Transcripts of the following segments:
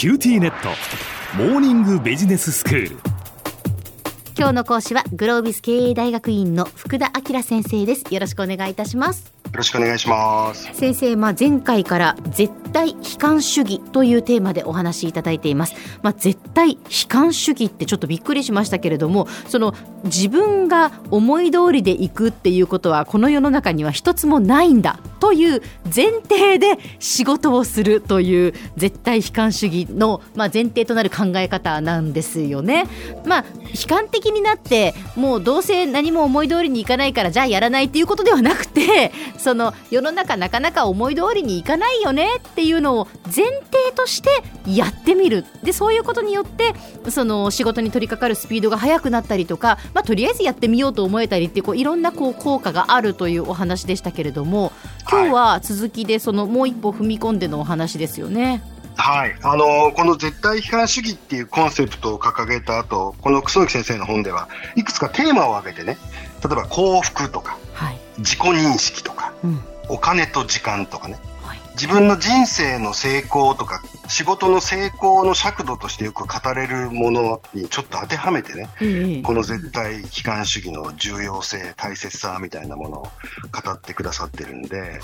QTnet。モーニングビジネススクール。今日の講師はグロービス経営大学院の福田明先生です。よろしくお願いいたします。よろしくお願いします。先生、まあ、前回から絶対悲観主義というテーマでお話しいただいています、まあ、絶対悲観主義ってちょっとびっくりしましたけれどもその自分が思い通りでいくっていうことはこの世の中には一つもないんだという前提で仕事をするという絶対悲観主義の、まあ、前提となる考え方なんですよね。まあ、悲観的になってもうどうせ何も思い通りにいかないからじゃあやらないっていうことではなくてその世の中なかなか思い通りにいかないよねっていうのを前提としてやってみる。でそういうことによってその仕事に取り掛かるスピードが速くなったりとか、まあ、とりあえずやってみようと思えたりってこういろんなこう効果があるというお話でしたけれども今日は続きでそのもう一歩踏み込んでのお話ですよね。はい、あのこの絶対批判主義っていうコンセプトを掲げた後この楠木先生の本ではいくつかテーマを挙げてね例えば幸福とか、はい、自己認識とか、うん、お金と時間とかね、はい、自分の人生の成功とか仕事の成功の尺度としてよく語れるものにちょっと当てはめてね、うん、この絶対悲観主義の重要性大切さみたいなものを語ってくださってるんで、はい、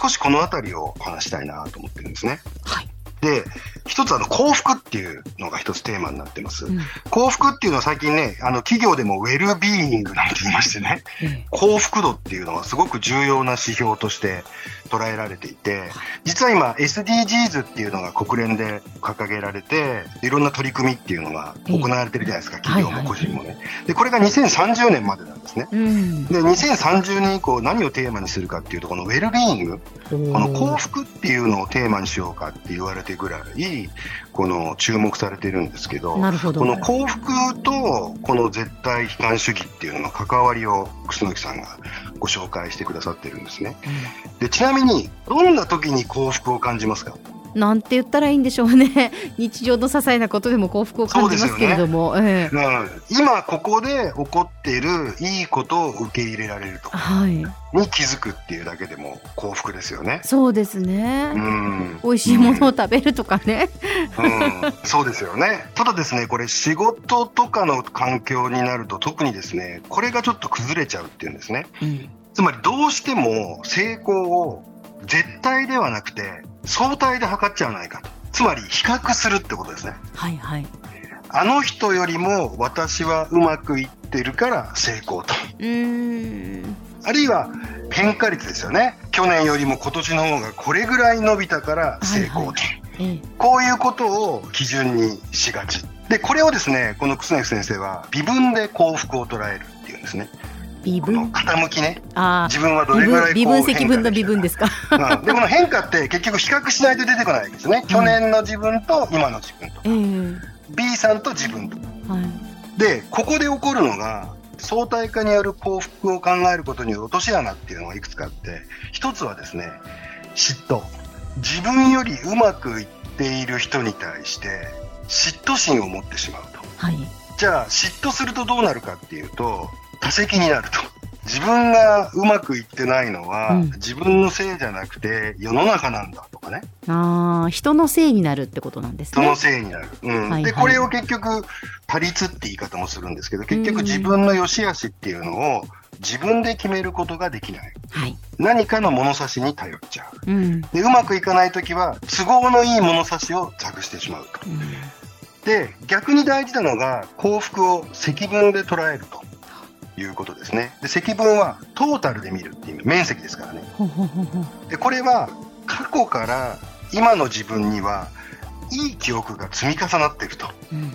少しこの辺りを話したいなと思ってるんですね。はいで、一つあの幸福っていうのが一つテーマになってます。うん、幸福っていうのは最近ね、あの企業でもウェルビーイングなんて言いましてね、うん、幸福度っていうのはすごく重要な指標として捉えられていて、実は今 SDGs っていうのが国連で掲げられて、いろんな取り組みっていうのが行われてるじゃないですか、企業も個人もね。で、これが2030年までなんですね。うん、で、2030年以降何をテーマにするかっていうと、このウェルビーイング、この幸福っていうのをテーマにしようかって言われてぐらい、この注目されてるんですけど、ど。この幸福とこの絶対悲観主義っていうのの関わりを楠木さんがご紹介してくださってるんですね。でちなみに、どんな時に幸福を感じますか？なんて言ったらいいんでしょうね。日常の些細なことでも幸福を感じますけれども、ね。えー、うん、今ここで起こっているいいことを受け入れられると、はい、に気づくっていうだけでも幸福ですよね。そうですね、うん、美味しいものを食べるとかね、うん、うん、そうですよね。ただですねこれ仕事とかの環境になると特にですねこれがちょっと崩れちゃうっていうんですね、うん、つまりどうしても成功を絶対ではなくて相対で測っちゃわないかと。つまり比較するってことですね。はいはい。あの人よりも私はうまくいってるから成功と。うんあるいは変化率ですよね。去年よりも今年の方がこれぐらい伸びたから成功と。はいはい、こういうことを基準にしがち。で、これをですね、この楠木先生は微分で幸福を捉えるっていうんですね。微分？傾きね。自分はどれぐらい微分？積分の微分ですか、うん、でこの変化って結局比較しないと出てこないですね、去年の自分と 今の自分とか、えー、B さんと自分とか、はい、でここで起こるのが相対化による幸福を考えることによる落とし穴っていうのがいくつかあって一つはですね嫉妬。自分よりうまくいっている人に対して嫉妬心を持ってしまうと、はい、じゃあ嫉妬するとどうなるかっていうと多責になると。自分がうまくいってないのは、うん、自分のせいじゃなくて世の中なんだとかね。ああ、人のせいになるってことなんですね。人のせいになる。うん。はいはい、で、これを結局、他律って言い方もするんですけど、結局自分の良し悪しっていうのを自分で決めることができない。はい、何かの物差しに頼っちゃう。うん、で、うまくいかないときは、都合のいい物差しを託してしまうと。うん、で、逆に大事なのが、幸福を積分で捉えると。いうことですね。で積分はトータルで見るっていう面積ですからね。でこれは過去から今の自分にはいい記憶が積み重なっていると。うん、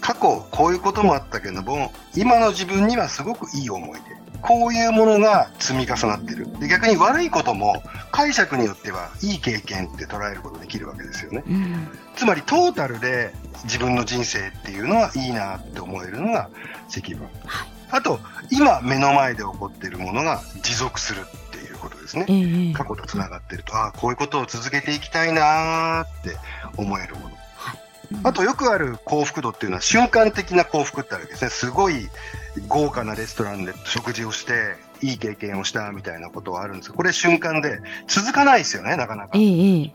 過去こういうこともあったけども今の自分にはすごくいい思い出。こういうものが積み重なってる。で逆に悪いことも解釈によってはいい経験って捉えることできるわけですよね。うん、つまりトータルで自分の人生っていうのはいいなって思えるのが積分。はいあと、今目の前で起こっているものが持続するっていうことですね。えー、過去とつながってると、ああ、こういうことを続けていきたいなって思えるもの。はい、あと、よくある幸福度っていうのは瞬間的な幸福ってあるわけですね。すごい豪華なレストランで食事をして、いい経験をしたみたいなことはあるんですこれ瞬間で続かないですよね、なかなか。えー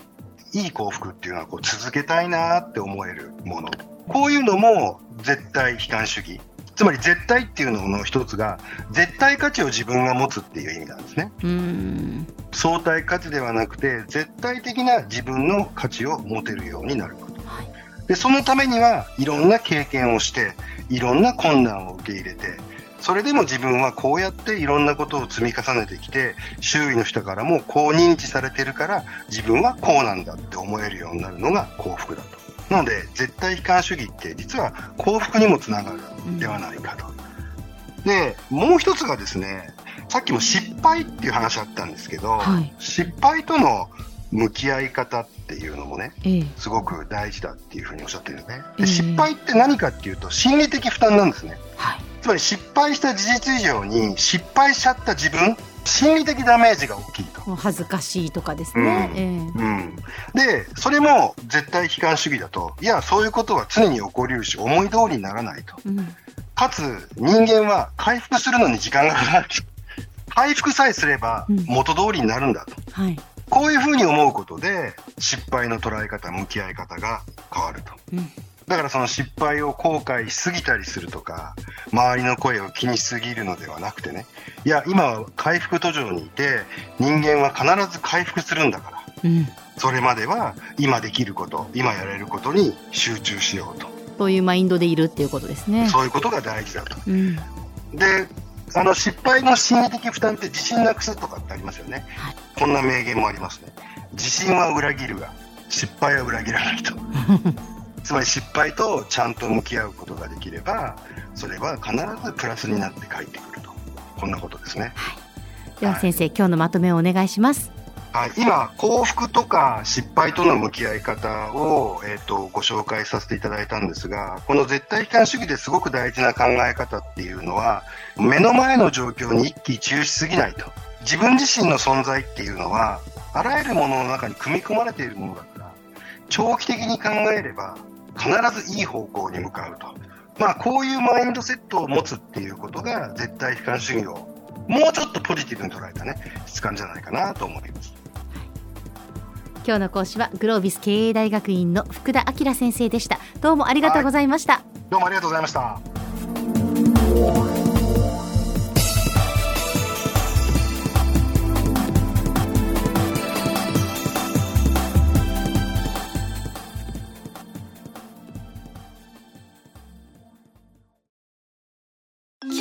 いい幸福っていうのはこう続けたいなって思えるもの。こういうのも絶対悲観主義。つまり絶対っていうのの一つが絶対価値を自分が持つっていう意味なんですね。相対価値ではなくて絶対的な自分の価値を持てるようになること。はい、でそのためにはいろんな経験をしていろんな困難を受け入れてそれでも自分はこうやっていろんなことを積み重ねてきて周囲の人からもこう認知されてるから自分はこうなんだって思えるようになるのが幸福だと。なので絶対悲観主義って実は幸福にもつながるではないかと。でもう一つがですねさっきも失敗っていう話あったんですけど、はい、失敗との向き合い方っていうのもね、ええ、すごく大事だっていうふうにおっしゃってるよね。で失敗って何かっていうと心理的負担なんですね。はい、つまり失敗した事実以上に失敗しちゃった自分心理的ダメージが大きいと。恥ずかしいとかですね。うん、うん、で、それも絶対悲観主義だと、いや、そういうことは常に起こりうし、思い通りにならないと。うん、かつ、人間は回復するのに時間がかかる。回復さえすれば元通りになるんだと。うんはい、こういうふうに思うことで、失敗の捉え方、向き合い方が変わると。だからその失敗を後悔しすぎたりするとか、周りの声を気にしすぎるのではなくてね、いや、今は回復途上にいて、人間は必ず回復するんだから、うん、それまでは今できること、今やれることに集中しようと。そういうマインドでいるっていうことですね。そういうことが大事だと。うん、で、あの失敗の心理的負担って自信なくすとかってありますよね、はい、こんな名言もありますね。自信は裏切るが失敗は裏切らないと。つまり失敗とちゃんと向き合うことができればそれは必ずプラスになって帰ってくると。こんなことですね、はい、では先生、はい、今日のまとめをお願いします。はい、今、幸福とか失敗との向き合い方を、えーと、ご紹介させていただいたんですがこの絶対悲観主義ですごく大事な考え方っていうのは目の前の状況に一喜一憂しすぎないと。自分自身の存在っていうのはあらゆるものの中に組み込まれているものだから長期的に考えれば必ずいい方向に向かうと。まあ、こういうマインドセットを持つっていうことが、絶対悲観主義をもうちょっとポジティブに捉えたね、質感じゃないかなと思います。今日の講師はグロービス経営大学院の福田明先生でした。どうもありがとうございました。はい、どうもありがとうございました。